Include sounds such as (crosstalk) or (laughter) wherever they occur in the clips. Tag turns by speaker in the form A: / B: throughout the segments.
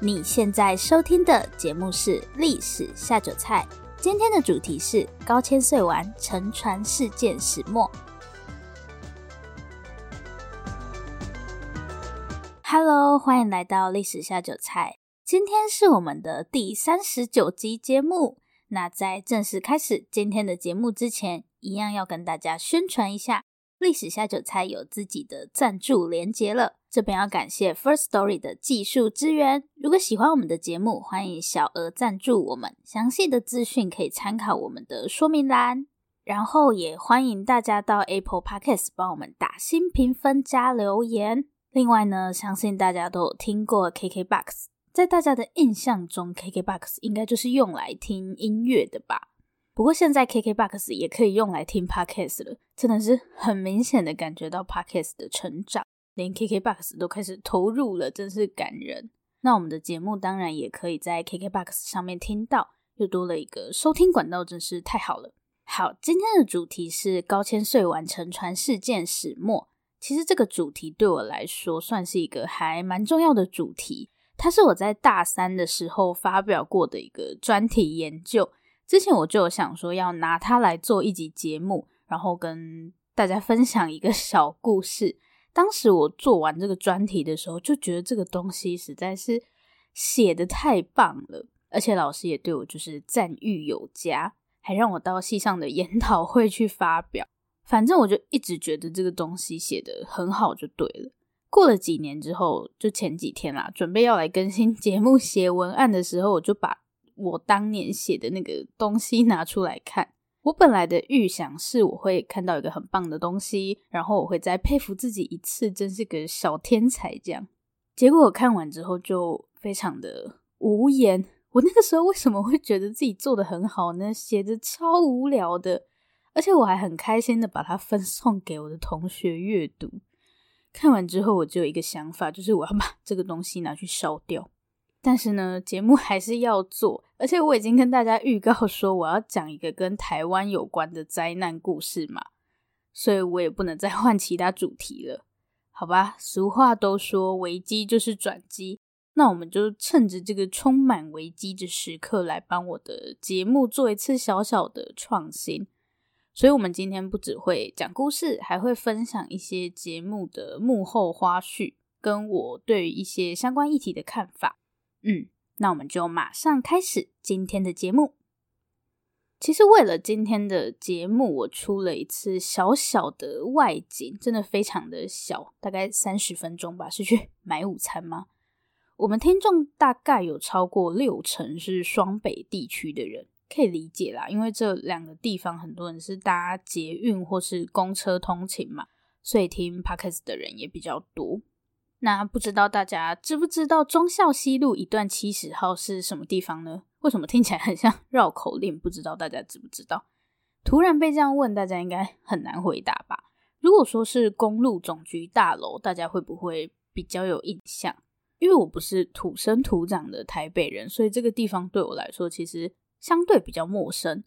A: 你现在收听的节目是《历史下酒菜》，今天的主题是高千穗丸沉船事件始末。Hello，欢迎来到《历史下酒菜》，今天是我们的第三十九集节目。那在正式开始今天的节目之前，一样要跟大家宣传一下。历史下酒菜有自己的赞助连结了，这边要感谢 First Story 的技术支援。如果喜欢我们的节目，欢迎小额赞助我们，详细的资讯可以参考我们的说明栏。然后也欢迎大家到 Apple Podcast 帮我们打新评分加留言。另外呢，相信大家都有听过 KKBOX，在大家的印象中，KKBOX 应该就是用来听音乐的吧。不过现在 KKBOX 也可以用来听 Podcast 了，真的是很明显的感觉到 Podcast 的成长，连 KKBOX 都开始投入了，真是感人。那我们的节目当然也可以在 KKBOX 上面听到，又多了一个收听管道，真是太好了。好，今天的主题是高千穗丸沉船事件始末。其实这个主题对我来说算是一个还蛮重要的主题，它是我在大三的时候发表过的一个专题研究。之前我就有想说要拿它来做一集节目，然后跟大家分享一个小故事。当时我做完这个专题的时候，就觉得这个东西实在是写的太棒了，而且老师也对我就是赞誉有加，还让我到系上的研讨会去发表。反正我就一直觉得这个东西写得很好，就对了。过了几年之后，就前几天啦，准备要来更新节目写文案的时候，我就把。我当年写的那个东西拿出来看，我本来的预想是我会看到一个很棒的东西，然后我会再佩服自己一次，真是个小天才这样。结果我看完之后就非常的无言。我那个时候为什么会觉得自己做的很好呢？写的超无聊的，而且我还很开心的把它分送给我的同学阅读。看完之后，我就有一个想法，就是我要把这个东西拿去烧掉。但是呢，节目还是要做，而且我已经跟大家预告说我要讲一个跟台湾有关的灾难故事嘛，所以我也不能再 (laughs) 换其他主题了，好吧？俗话都说危机就是转机，那我们就趁着这个充满危机的时刻来帮我的节目做一次小小的创新。所以，我们今天不只会讲故事，还会分享一些节目的幕后花絮，跟我对于一些相关议题的看法。嗯，那我们就马上开始今天的节目。其实为了今天的节目，我出了一次小小的外景，真的非常的小，大概三十分钟吧。是去买午餐吗？我们听众大概有超过六成是双北地区的人，可以理解啦，因为这两个地方很多人是搭捷运或是公车通勤嘛，所以听 Podcast 的人也比较多。那不知道大家知不知道忠孝西路一段七十号是什么地方呢？为什么听起来很像 (laughs) 绕口令？不知道大家知不知道？突然被这样问，大家应该很难回答吧？如果说是公路总局大楼，大家会不会比较有印象？因为我不是土生土长的台北人，所以这个地方对我来说其实相对比较陌生。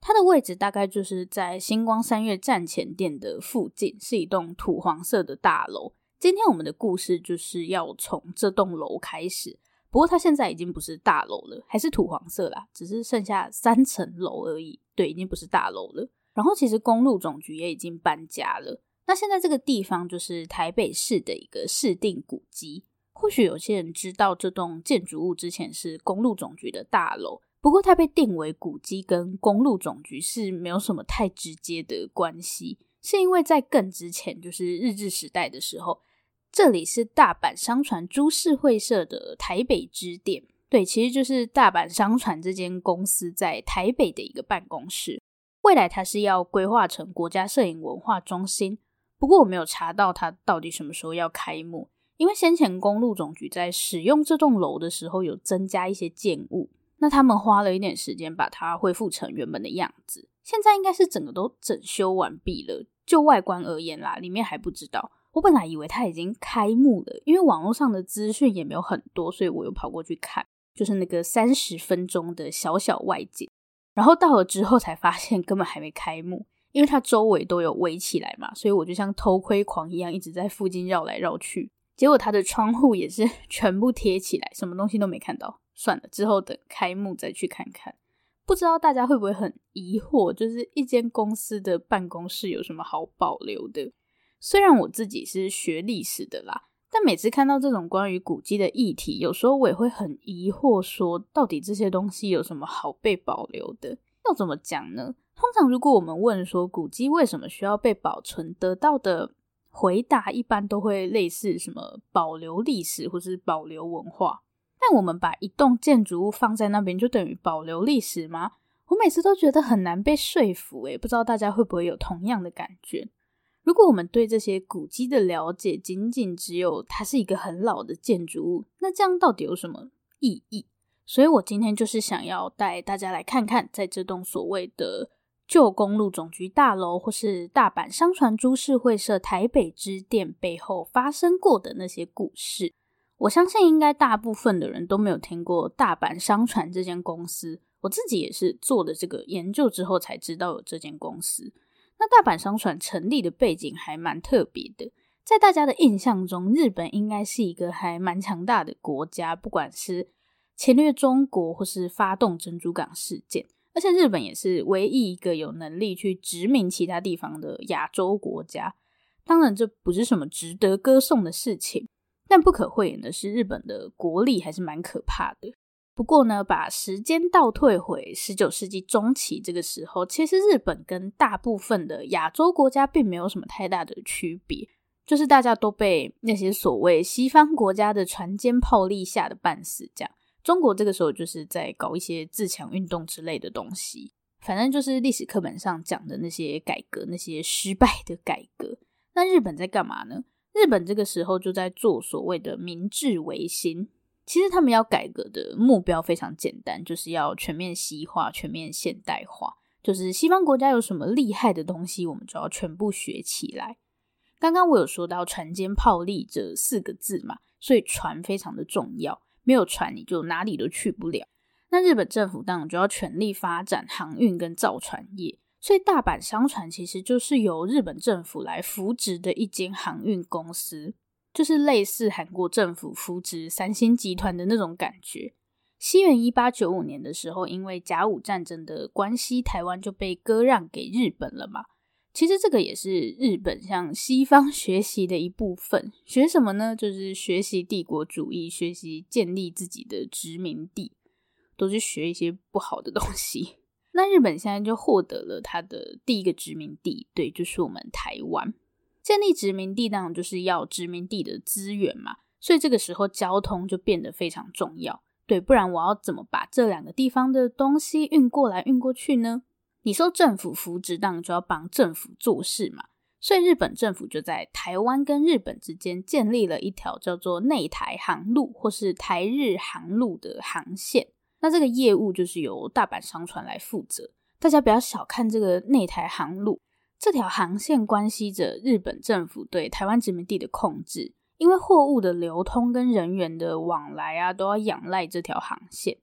A: 它的位置大概就是在星光三月站前店的附近，是一栋土黄色的大楼。今天我们的故事就是要从这栋楼开始，不过它现在已经不是大楼了，还是土黄色啦，只是剩下三层楼而已。对，已经不是大楼了。然后其实公路总局也已经搬家了。那现在这个地方就是台北市的一个市定古迹。或许有些人知道这栋建筑物之前是公路总局的大楼，不过它被定为古迹跟公路总局是没有什么太直接的关系，是因为在更之前，就是日治时代的时候。这里是大阪商船株式会社的台北支店，对，其实就是大阪商船这间公司在台北的一个办公室。未来它是要规划成国家摄影文化中心，不过我没有查到它到底什么时候要开幕，因为先前公路总局在使用这栋楼的时候有增加一些建物，那他们花了一点时间把它恢复成原本的样子，现在应该是整个都整修完毕了。就外观而言啦，里面还不知道。我本来以为它已经开幕了，因为网络上的资讯也没有很多，所以我又跑过去看，就是那个三十分钟的小小外景。然后到了之后才发现根本还没开幕，因为它周围都有围起来嘛，所以我就像偷窥狂一样，一直在附近绕来绕去。结果它的窗户也是 (laughs) 全部贴起来，什么东西都没看到。算了，之后等开幕再去看看。不知道大家会不会很疑惑，就是一间公司的办公室有什么好保留的？虽然我自己是学历史的啦，但每次看到这种关于古迹的议题，有时候我也会很疑惑，说到底这些东西有什么好被保留的？要怎么讲呢？通常如果我们问说古迹为什么需要被保存，得到的回答一般都会类似什么保留历史或是保留文化。但我们把一栋建筑物放在那边，就等于保留历史吗？我每次都觉得很难被说服，诶，不知道大家会不会有同样的感觉？如果我们对这些古迹的了解仅仅只有它是一个很老的建筑物，那这样到底有什么意义？所以我今天就是想要带大家来看看，在这栋所谓的旧公路总局大楼，或是大阪商船株式会社台北支店背后发生过的那些故事。我相信应该大部分的人都没有听过大阪商船这间公司，我自己也是做了这个研究之后才知道有这间公司。那大阪商船成立的背景还蛮特别的，在大家的印象中，日本应该是一个还蛮强大的国家，不管是侵略中国或是发动珍珠港事件，而且日本也是唯一一个有能力去殖民其他地方的亚洲国家。当然，这不是什么值得歌颂的事情，但不可讳言的是，日本的国力还是蛮可怕的。不过呢，把时间倒退回十九世纪中期这个时候，其实日本跟大部分的亚洲国家并没有什么太大的区别，就是大家都被那些所谓西方国家的船坚炮利吓得半死。这样，中国这个时候就是在搞一些自强运动之类的东西，反正就是历史课本上讲的那些改革，那些失败的改革。那日本在干嘛呢？日本这个时候就在做所谓的明治维新。其实他们要改革的目标非常简单，就是要全面西化、全面现代化。就是西方国家有什么厉害的东西，我们就要全部学起来。刚刚我有说到“船坚炮利”这四个字嘛，所以船非常的重要，没有船你就哪里都去不了。那日本政府当然就要全力发展航运跟造船业，所以大阪商船其实就是由日本政府来扶植的一间航运公司。就是类似韩国政府扶植三星集团的那种感觉。西元一八九五年的时候，因为甲午战争的关系，台湾就被割让给日本了嘛。其实这个也是日本向西方学习的一部分。学什么呢？就是学习帝国主义，学习建立自己的殖民地，都是学一些不好的东西。(laughs) 那日本现在就获得了它的第一个殖民地，对，就是我们台湾。建立殖民地当然就是要殖民地的资源嘛，所以这个时候交通就变得非常重要。对，不然我要怎么把这两个地方的东西运过来、运过去呢？你受政府扶植，当然就要帮政府做事嘛。所以日本政府就在台湾跟日本之间建立了一条叫做内台航路或是台日航路的航线。那这个业务就是由大阪商船来负责。大家不要小看这个内台航路。这条航线关系着日本政府对台湾殖民地的控制，因为货物的流通跟人员的往来啊，都要仰赖这条航线。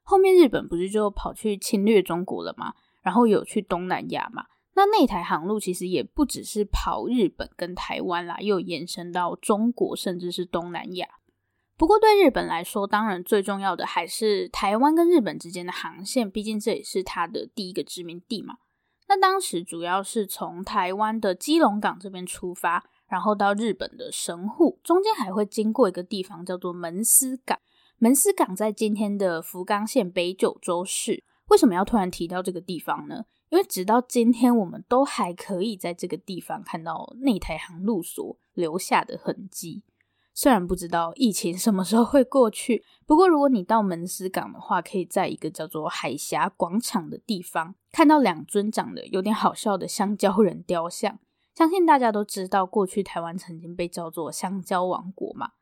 A: 后面日本不是就跑去侵略中国了吗？然后有去东南亚嘛？那那台航路其实也不只是跑日本跟台湾啦，又延伸到中国，甚至是东南亚。不过对日本来说，当然最重要的还是台湾跟日本之间的航线，毕竟这也是它的第一个殖民地嘛。那当时主要是从台湾的基隆港这边出发，然后到日本的神户，中间还会经过一个地方叫做门司港。门司港在今天的福冈县北九州市。为什么要突然提到这个地方呢？因为直到今天，我们都还可以在这个地方看到内台航路所留下的痕迹。虽然不知道疫情什么时候会过去，不过如果你到门司港的话，可以在一个叫做海峡广场的地方看到两尊长得有点好笑的香蕉人雕像。相信大家都知道，过去台湾曾经被叫做香蕉王国嘛。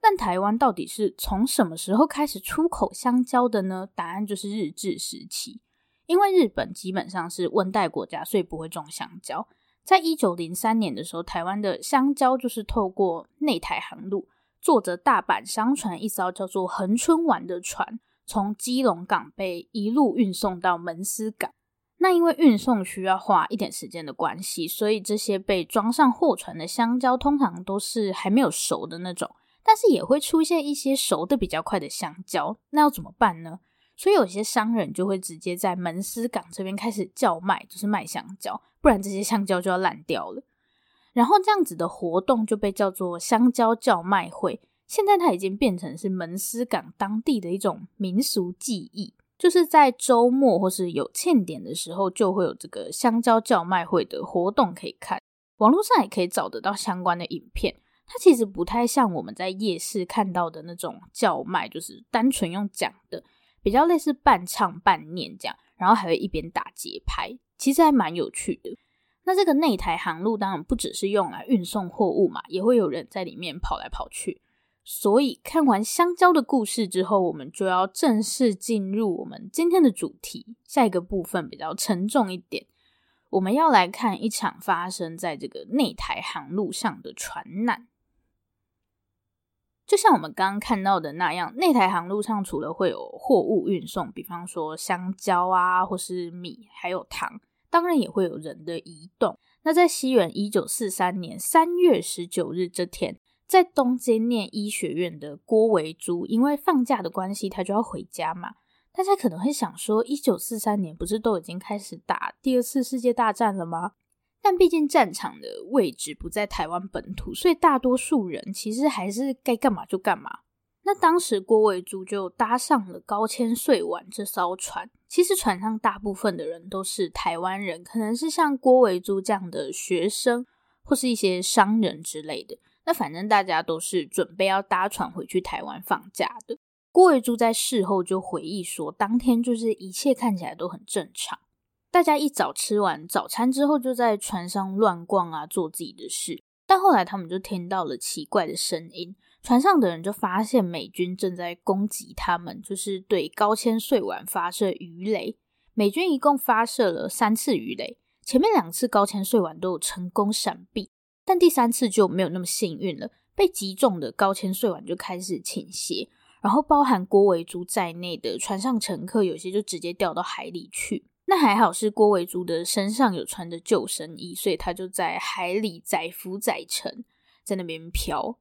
A: 但台湾到底是从什么时候开始出口香蕉的呢？答案就是日治时期，因为日本基本上是温带国家，所以不会种香蕉。在一九零三年的时候，台湾的香蕉就是透过内台航路，坐着大阪商船一艘叫做恒春丸的船，从基隆港被一路运送到门司港。那因为运送需要花一点时间的关系，所以这些被装上货船的香蕉通常都是还没有熟的那种，但是也会出现一些熟的比较快的香蕉。那要怎么办呢？所以有些商人就会直接在门司港这边开始叫卖，就是卖香蕉，不然这些香蕉就要烂掉了。然后这样子的活动就被叫做香蕉叫卖会。现在它已经变成是门司港当地的一种民俗技艺，就是在周末或是有庆典的时候，就会有这个香蕉叫卖会的活动可以看。网络上也可以找得到相关的影片。它其实不太像我们在夜市看到的那种叫卖，就是单纯用讲的。比较类似半唱半念这样，然后还会一边打节拍，其实还蛮有趣的。那这个内台航路当然不只是用来运送货物嘛，也会有人在里面跑来跑去。所以看完香蕉的故事之后，我们就要正式进入我们今天的主题。下一个部分比较沉重一点，我们要来看一场发生在这个内台航路上的船难。就像我们刚刚看到的那样，内台航路上除了会有货物运送，比方说香蕉啊，或是米，还有糖，当然也会有人的移动。那在西元一九四三年三月十九日这天，在东京念医学院的郭维珠，因为放假的关系，他就要回家嘛。大家可能会想说，一九四三年不是都已经开始打第二次世界大战了吗？但毕竟战场的位置不在台湾本土，所以大多数人其实还是该干嘛就干嘛。那当时郭维珠就搭上了高千穗丸这艘船。其实船上大部分的人都是台湾人，可能是像郭维珠这样的学生，或是一些商人之类的。那反正大家都是准备要搭船回去台湾放假的。郭维珠在事后就回忆说，当天就是一切看起来都很正常。大家一早吃完早餐之后，就在船上乱逛啊，做自己的事。但后来他们就听到了奇怪的声音，船上的人就发现美军正在攻击他们，就是对高千穗丸发射鱼雷。美军一共发射了三次鱼雷，前面两次高千穗丸都有成功闪避，但第三次就没有那么幸运了，被击中的高千穗丸就开始倾斜，然后包含郭维珠在内的船上乘客有些就直接掉到海里去。那还好是郭维珠的身上有穿着救生衣，所以他就在海里载浮载沉，在那边漂。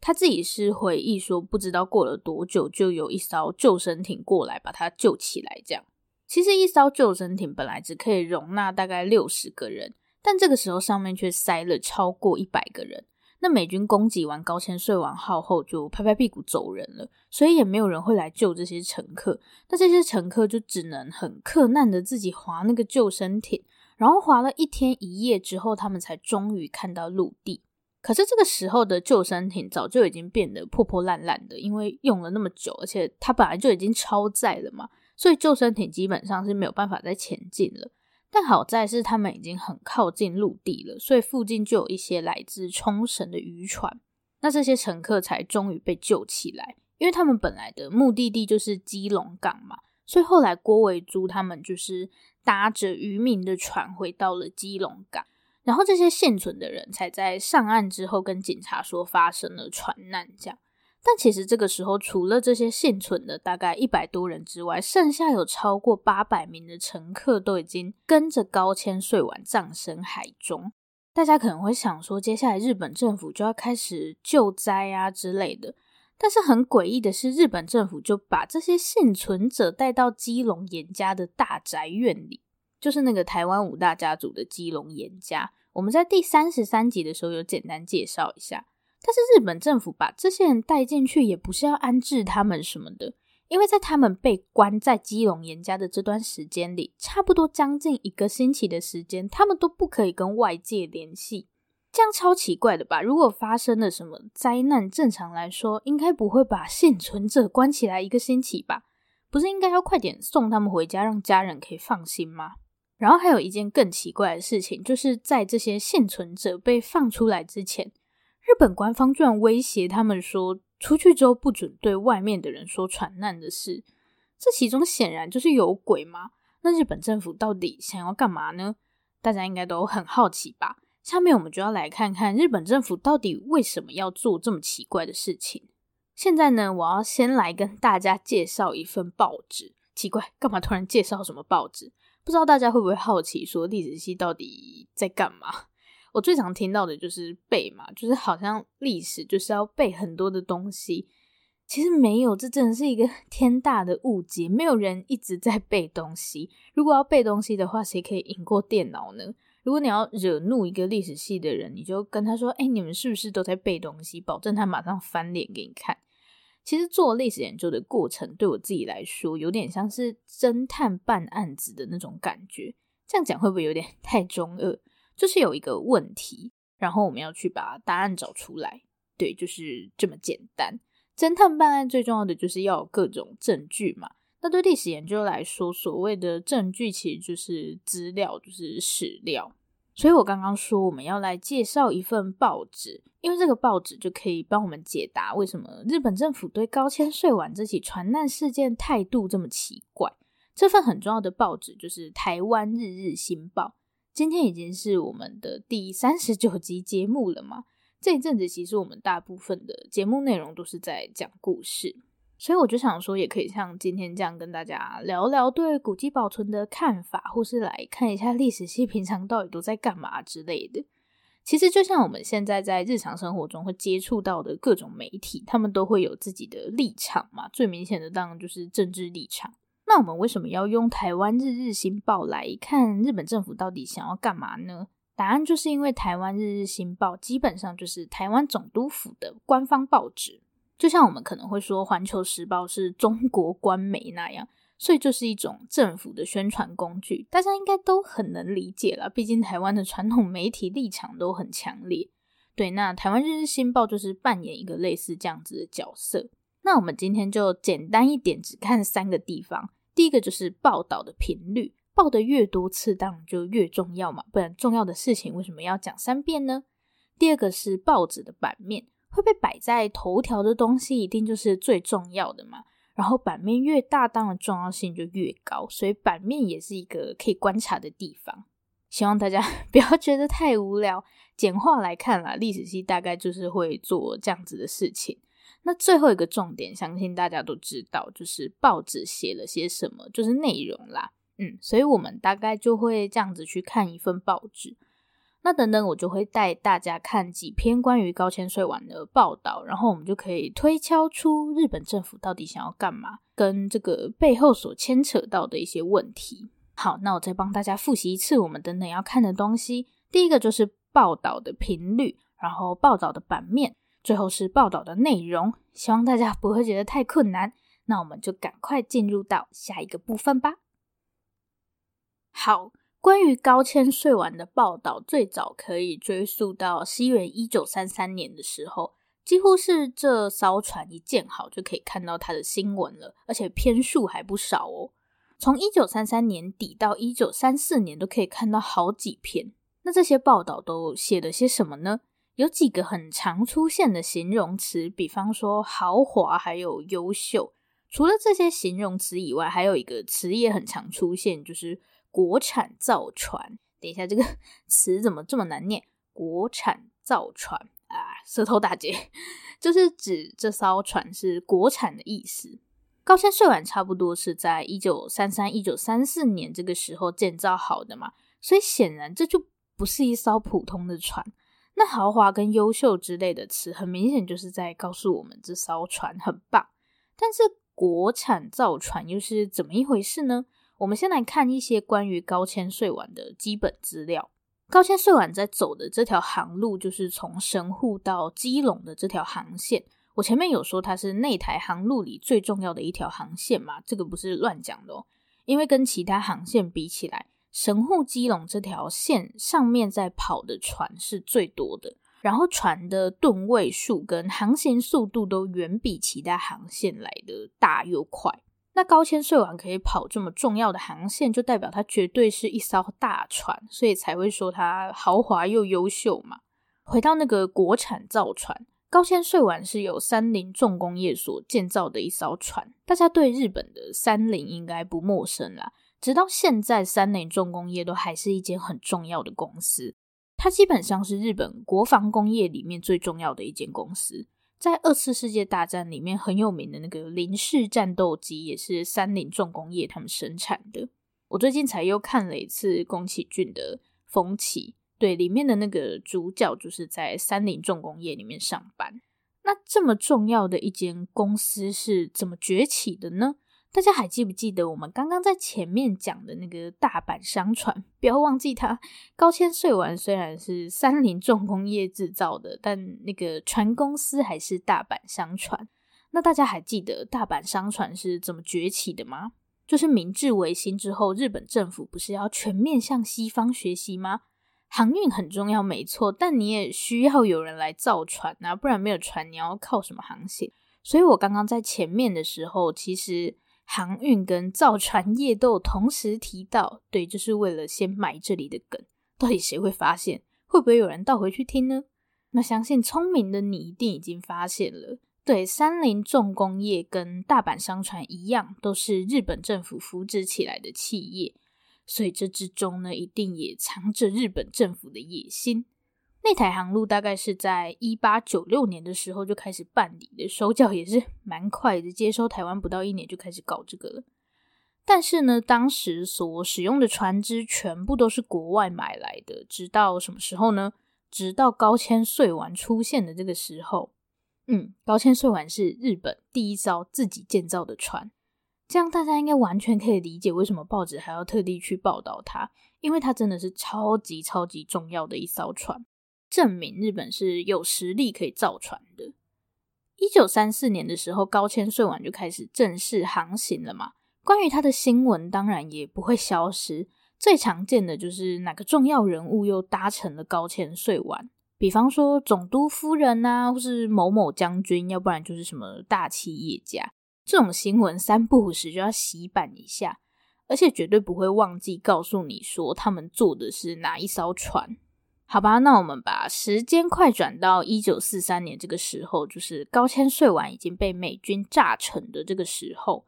A: 他自己是回忆说，不知道过了多久，就有一艘救生艇过来把他救起来。这样，其实一艘救生艇本来只可以容纳大概六十个人，但这个时候上面却塞了超过一百个人。那美军攻击完高千穗丸号后，就拍拍屁股走人了，所以也没有人会来救这些乘客。那这些乘客就只能很克难的自己划那个救生艇，然后划了一天一夜之后，他们才终于看到陆地。可是这个时候的救生艇早就已经变得破破烂烂的，因为用了那么久，而且它本来就已经超载了嘛，所以救生艇基本上是没有办法再前进了。但好在是他们已经很靠近陆地了，所以附近就有一些来自冲绳的渔船，那这些乘客才终于被救起来。因为他们本来的目的地就是基隆港嘛，所以后来郭维珠他们就是搭着渔民的船回到了基隆港，然后这些幸存的人才在上岸之后跟警察说发生了船难，这样。但其实这个时候，除了这些幸存的大概一百多人之外，剩下有超过八百名的乘客都已经跟着高千穗丸葬身海中。大家可能会想说，接下来日本政府就要开始救灾啊之类的。但是很诡异的是，日本政府就把这些幸存者带到基隆严家的大宅院里，就是那个台湾五大家族的基隆严家。我们在第三十三集的时候有简单介绍一下。但是日本政府把这些人带进去，也不是要安置他们什么的，因为在他们被关在基隆严家的这段时间里，差不多将近一个星期的时间，他们都不可以跟外界联系，这样超奇怪的吧？如果发生了什么灾难，正常来说应该不会把幸存者关起来一个星期吧？不是应该要快点送他们回家，让家人可以放心吗？然后还有一件更奇怪的事情，就是在这些幸存者被放出来之前。日本官方居然威胁他们说，出去之后不准对外面的人说船难的事。这其中显然就是有鬼吗？那日本政府到底想要干嘛呢？大家应该都很好奇吧？下面我们就要来看看日本政府到底为什么要做这么奇怪的事情。现在呢，我要先来跟大家介绍一份报纸。奇怪，干嘛突然介绍什么报纸？不知道大家会不会好奇，说历史系到底在干嘛？我最常听到的就是背嘛，就是好像历史就是要背很多的东西。其实没有，这真的是一个 (laughs) 天大的误解。没有人一直在背东西。如果要背东西的话，谁可以赢过电脑呢？如果你要惹怒一个历史系的人，你就跟他说：“哎，你们是不是都在背东西？”保证他马上翻脸给你看。其实做历史研究的过程，对我自己来说，有点像是侦探办案子的那种感觉。这样讲会不会有点太中二？就是有一个问题，然后我们要去把答案找出来。对，就是这么简单。侦探办案最重要的就是要各种证据嘛。那对历史研究来说，所谓的证据其实就是资料，就是史料。所以我刚刚说我们要来介绍一份报纸，因为这个报纸就可以帮我们解答为什么日本政府对高千穗丸这起船难事件态度这么奇怪。这份很重要的报纸就是《台湾日日新报》。今天已经是我们的第三十九集节目了嘛。这一阵子其实我们大部分的节目内容都是在讲故事，所以我就想说，也可以像今天这样跟大家聊聊对古迹保存的看法，或是来看一下历史系平常到底都在干嘛之类的。其实就像我们现在在日常生活中会接触到的各种媒体，他们都会有自己的立场嘛。最明显的当然就是政治立场。那我们为什么要用台湾日日新报来看日本政府到底想要干嘛呢？答案就是因为台湾日日新报基本上就是台湾总督府的官方报纸，就像我们可能会说环球时报是中国官媒那样，所以就是一种政府的宣传工具。大家应该都很能理解了，毕竟台湾的传统媒体立场都很强烈。对，那台湾日日新报就是扮演一个类似这样子的角色。那我们今天就简单一点，只看三个地方。第一个就是报道的频率。报的越多次，当然就越重要嘛，不然重要的事情为什么要讲三遍呢？第二个是报纸的版面，会被摆在头条的东西一定就是最重要的嘛。然后版面越大，当然重要性就越高，所以版面也是一个可以观察的地方。希望大家 (laughs) 不要觉得太无聊。简化来看啦，历史系大概就是会做这样子的事情。那最后一个重点，相信大家都知道，就是报纸写了些什么，就是内容啦。嗯，所以我们大概就会这样子去看一份报纸。那等等，我就会带大家看几篇关于高千穗丸的报道，然后我们就可以推敲出日本政府到底想要干嘛，跟这个背后所牵扯到的一些问题。好，那我再帮大家复习一次我们等等要看的东西。第一个就是报道的频率，然后报道的版面，最后是报道的内容。希望大家不会觉得太困难。那我们就赶快进入到下一个部分吧。好，关于高千穗丸的报道，最早可以追溯到西元一九三三年的时候，几乎是这艘船一建好就可以看到它的新闻了，而且篇数还不少哦。从一九三三年底到一九三四年，都可以看到好几篇。那这些报道都写了些什么呢？有几个很常出现的形容词，比方说豪华，还有优秀。除了这些形容词以外，还有一个词也很常出现，就是。国产造船，等一下，这个 (laughs) 词怎么这么难念？国产造船啊，舌头打结，就是指这艘船是国产的意思。高千穗丸差不多是在一九三三、一九三四年这个时候建造好的嘛，所以显然这就不是一艘普通的船。那豪华跟优秀之类的词，很明显就是在告诉我们这艘船很棒。但是国产造船又是怎么一回事呢？我们先来看一些关于高千穗丸的基本资料。高千穗丸在走的这条航路，就是从神户到基隆的这条航线。我前面有说它是内台航路里最重要的一条航线嘛，这个不是乱讲的哦。因为跟其他航线比起来，神户基隆这条线上面在跑的船是最多的，然后船的吨位数跟航行速度都远比其他航线来的大又快。那高千穗丸可以跑这么重要的航线，就代表它绝对是一艘大船，所以才会说它豪华又优秀嘛。回到那个国产造船，高千穗丸是由三菱重工业所建造的一艘船。大家对日本的三菱应该不陌生啦，直到现在，三菱重工业都还是一间很重要的公司。它基本上是日本国防工业里面最重要的一间公司。在二次世界大战里面很有名的那个零式战斗机，也是三菱重工业他们生产的。我最近才又看了一次宫崎骏的《风起》，对，里面的那个主角就是在三菱重工业里面上班。那这么重要的一间公司是怎么崛起的呢？大家还记不记得我们刚刚在前面讲的那个大阪商船？不要忘记它，高千穗丸虽然是三菱重工业制造的，但那个船公司还是大阪商船。那大家还记得大阪商船是怎么崛起的吗？就是明治维新之后，日本政府不是要全面向西方学习吗？航运很重要，没错，但你也需要有人来造船啊，不然没有船，你要靠什么航行？所以我刚刚在前面的时候，其实。航运跟造船业都有同时提到，对，就是为了先埋这里的梗。到底谁会发现？会不会有人倒回去听呢？那相信聪明的你一定已经发现了。对，三菱重工业跟大阪商船一样，都是日本政府扶植起来的企业，所以这之中呢，一定也藏着日本政府的野心。内台航路大概是在一八九六年的时候就开始办理的，手脚也是蛮快的，接收台湾不到一年就开始搞这个了。但是呢，当时所使用的船只全部都是国外买来的，直到什么时候呢？直到高千穗丸出现的这个时候，嗯，高千穗丸是日本第一艘自己建造的船，这样大家应该完全可以理解为什么报纸还要特地去报道它，因为它真的是超级超级重要的一艘船。证明日本是有实力可以造船的。一九三四年的时候，高千穗丸就开始正式航行了嘛。关于他的新闻，当然也不会消失。最常见的就是哪个重要人物又搭乘了高千穗丸，比方说总督夫人啊，或是某某将军，要不然就是什么大企业家。这种新闻三不五时就要洗版一下，而且绝对不会忘记告诉你说他们坐的是哪一艘船。好吧，那我们把时间快转到一九四三年这个时候，就是高千穗丸已经被美军炸沉的这个时候。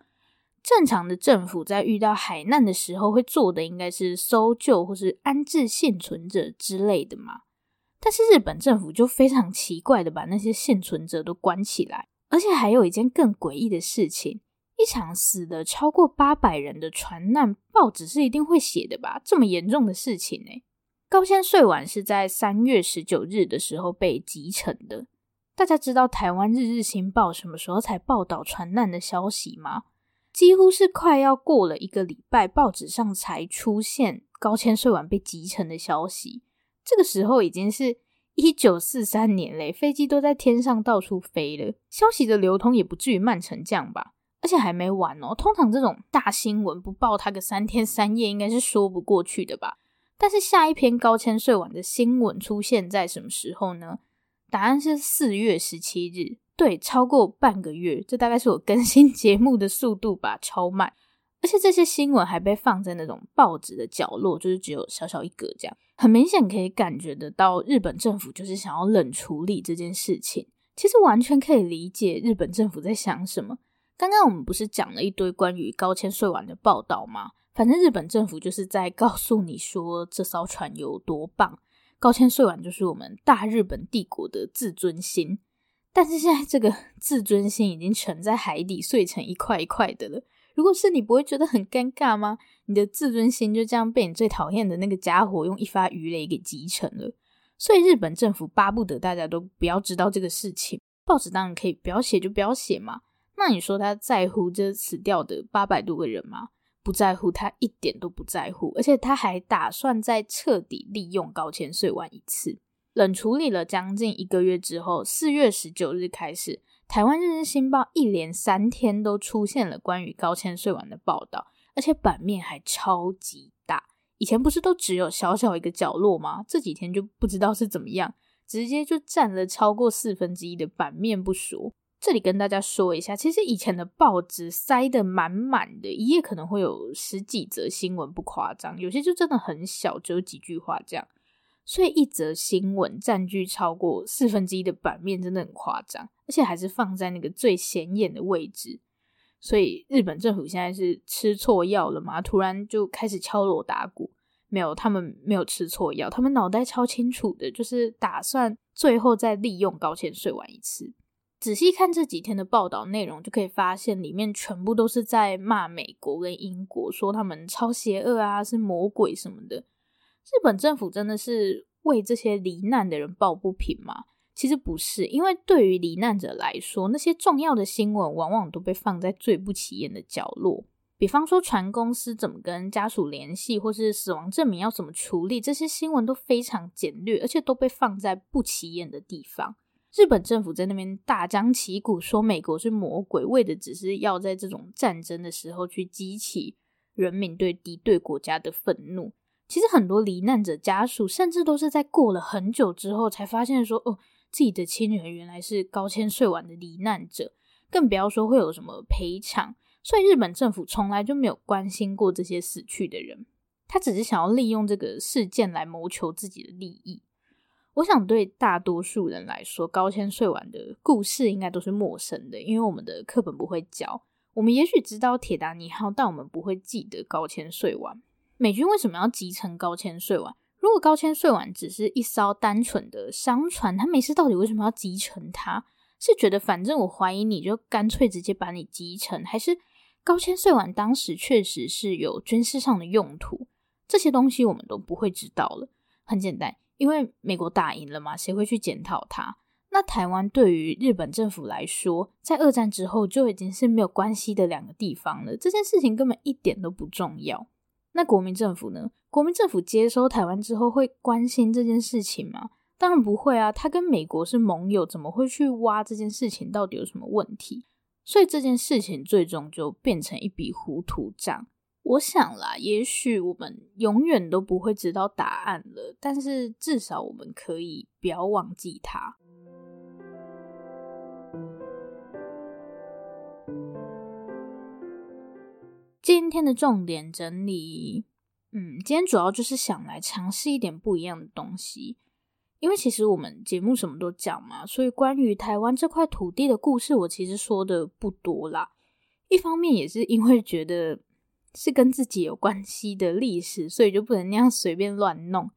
A: 正常的政府在遇到海难的时候会做的应该是搜救或是安置幸存者之类的嘛。但是日本政府就非常奇怪的把那些幸存者都关起来，而且还有一件更诡异的事情：一场死的超过八百人的船难，报纸是一定会写的吧？这么严重的事情呢、高千穗丸是在三月十九日的时候被击沉的。大家知道台湾日日新报什么时候才报道船难的消息吗？几乎是快要过了一个礼拜，报纸上才出现高千穗丸被击沉的消息。这个时候已经是一九四三年嘞，飞机都在天上到处飞了，消息的流通也不至于慢成这样吧？而且还没完哦，通常这种大新闻不报它个三天三夜，应该是说不过去的吧？但是下一篇高千穗丸的新闻出现在什么时候呢？答案是四月十七日，对，超过半个月，这大概是我更新节目的速度吧，超慢。而且这些新闻还被放在那种报纸的角落，就是只有小小一格这样，很明显可以感觉得到日本政府就是想要冷处理这件事情。其实完全可以理解日本政府在想什么。刚刚我们不是讲了一堆关于高千穗丸的报道吗？反正日本政府就是在告诉你说，这艘船有多棒，高千穗丸就是我们大日本帝国的自尊心。但是现在这个自尊心已经沉在海底，碎成一块一块的了。如果是你，不会觉得很尴尬吗？你的自尊心就这样被你最讨厌的那个家伙用一发鱼雷给击沉了。所以日本政府巴不得大家都不要知道这个事情。报纸当然可以不要写就不要写嘛。那你说他在乎这死掉的八百多个人吗？不在乎，他一点都不在乎，而且他还打算再彻底利用高千穗丸一次。冷处理了将近一个月之后，四月十九日开始，台湾日日新报一连三天都出现了关于高千穗丸的报道，而且版面还超级大。以前不是都只有小小一个角落吗？这几天就不知道是怎么样，直接就占了超过四分之一的版面不说。这里跟大家说一下，其实以前的报纸塞得满满的，一页可能会有十几则新闻，不夸张。有些就真的很小，只有几句话这样。所以一则新闻占据超过四分之一的版面，真的很夸张，而且还是放在那个最显眼的位置。所以日本政府现在是吃错药了吗？突然就开始敲锣打鼓？没有，他们没有吃错药，他们脑袋超清楚的，就是打算最后再利用高千穗丸一次。仔细看这几天的报道内容，就可以发现里面全部都是在骂美国跟英国，说他们超邪恶啊，是魔鬼什么的。日本政府真的是为这些罹难的人抱不平吗？其实不是，因为对于罹难者来说，那些重要的新闻往往都被放在最不起眼的角落。比方说，船公司怎么跟家属联系，或是死亡证明要怎么处理，这些新闻都非常简略，而且都被放在不起眼的地方。日本政府在那边大张旗鼓说美国是魔鬼，为的只是要在这种战争的时候去激起人民对敌对国家的愤怒。其实很多罹难者家属甚至都是在过了很久之后才发现说，哦，自己的亲人原来是高千穗丸的罹难者，更不要说会有什么赔偿。所以日本政府从来就没有关心过这些死去的人，他只是想要利用这个事件来谋求自己的利益。我想对大多数人来说，高千穗丸的故事应该都是陌生的，因为我们的课本不会教。我们也许知道铁达尼号，但我们不会记得高千穗丸。美军为什么要集成高千穗丸？如果高千穗丸只是一艘单纯的商船，他没事到底为什么要集成它？是觉得反正我怀疑你就干脆直接把你集成，还是高千穗丸当时确实是有军事上的用途？这些东西我们都不会知道了。很简单。因为美国打赢了嘛，谁会去检讨它？那台湾对于日本政府来说，在二战之后就已经是没有关系的两个地方了。这件事情根本一点都不重要。那国民政府呢？国民政府接收台湾之后会关心这件事情吗？当然不会啊！他跟美国是盟友，怎么会去挖这件事情到底有什么问题？所以这件事情最终就变成一笔糊涂账。我想啦，也许我们永远都不会知道答案了，但是至少我们可以不要忘记它。今天的重点整理，嗯，今天主要就是想来尝试一点不一样的东西，因为其实我们节目什么都讲嘛，所以关于台湾这块土地的故事，我其实说的不多啦。一方面也是因为觉得。是跟自己有关系的历史，所以就不能那样随便乱弄。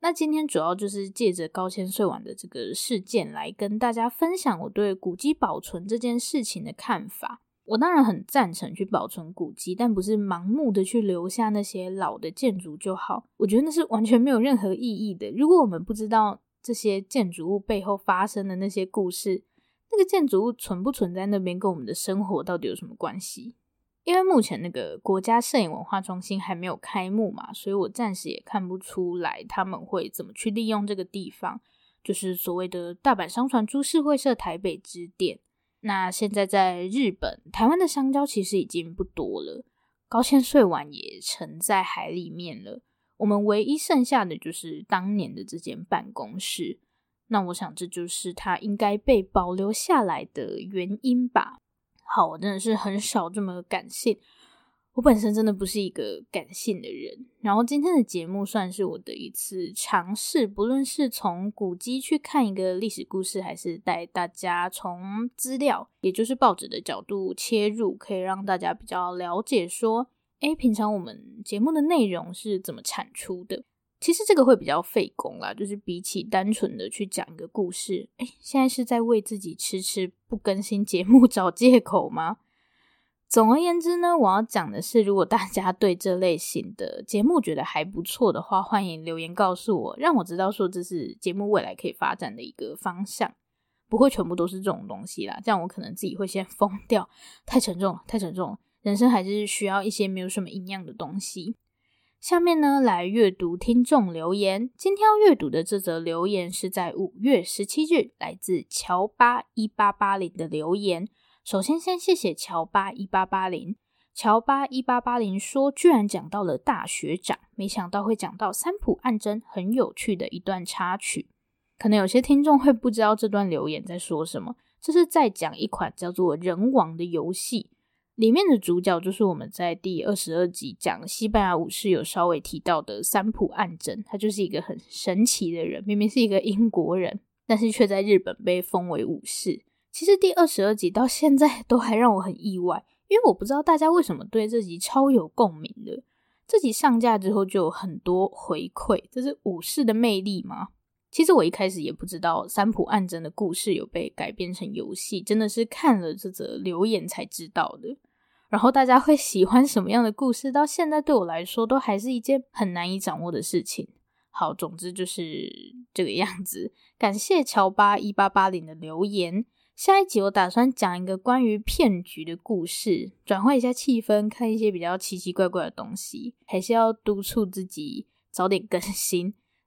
A: 那今天主要就是借着高千穗丸的这个事件来跟大家分享我对古迹保存这件事情的看法。我当然很赞成去保存古迹，但不是盲目的去留下那些老的建筑就好。我觉得那是完全没有任何意义的。如果我们不知道这些建筑物背后发生的那些故事，那个建筑物存不存在那边，跟我们的生活到底有什么关系？因为目前那个国家摄影文化中心还没有开幕嘛，所以我暂时也看不出来他们会怎么去利用这个地方，就是所谓的大阪商船株式会社台北支店。那现在在日本、台湾的香蕉其实已经不多了，高千穗丸也沉在海里面了。我们唯一剩下的就是当年的这间办公室。那我想这就是它应该被保留下来的原因吧。好，我真的是很少这么感性。我本身真的不是一个感性的人。然后今天的节目算是我的一次尝试，不论是从古籍去看一个历史故事，还是带大家从资料，也就是报纸的角度切入，可以让大家比较了解说，诶，平常我们节目的内容是怎么产出的。其实这个会比较费工啦，就是比起单纯的去讲一个故事，诶，现在是在为自己迟迟不更新节目 (laughs) 找借口吗？总而言之呢，我要讲的是，如果大家对这类型的节目觉得还不错的话，欢迎留言告诉我，让我知道说这是节目未来可以发展的一个方向，不会全部都是这种东西啦，这样我可能自己会先疯掉，太沉重了，太沉重了，人生还是需要一些没有什么营养的东西。下面呢，来阅读听众留言。今天要阅读的这则留言是在五月十七日，来自乔巴一八八零的留言。首先，先谢谢乔巴一八八零。乔巴一八八零说，居然讲到了大学长，没想到会讲到三浦岸真，很有趣的一段插曲。可能有些听众会不知道这段留言在说什么，这是在讲一款叫做《人王》的游戏。里面的主角就是我们在第二十二集讲西班牙武士有稍微提到的三浦岸真，他就是一个很神奇的人，明明是一个英国人，但是却在日本被封为武士。其实第二十二集到现在都还让我很意外，因为我不知道大家为什么对这集超有共鸣的。这集上架之后就有很多回馈，这是武士的魅力吗？其实我一开始也不知道三浦岸真的故事有被改编成游戏，真的是看了这则留言才知道的。然后大家会喜欢什么样的故事，到现在对我来说都还是一件很难以掌握的事情。好，总之就是这个样子。感谢乔巴一八八零的留言。下一集我打算讲一个关于骗局的故事，转换一下气氛，看一些比较奇奇怪怪的东西，还是要督促自己早点更新。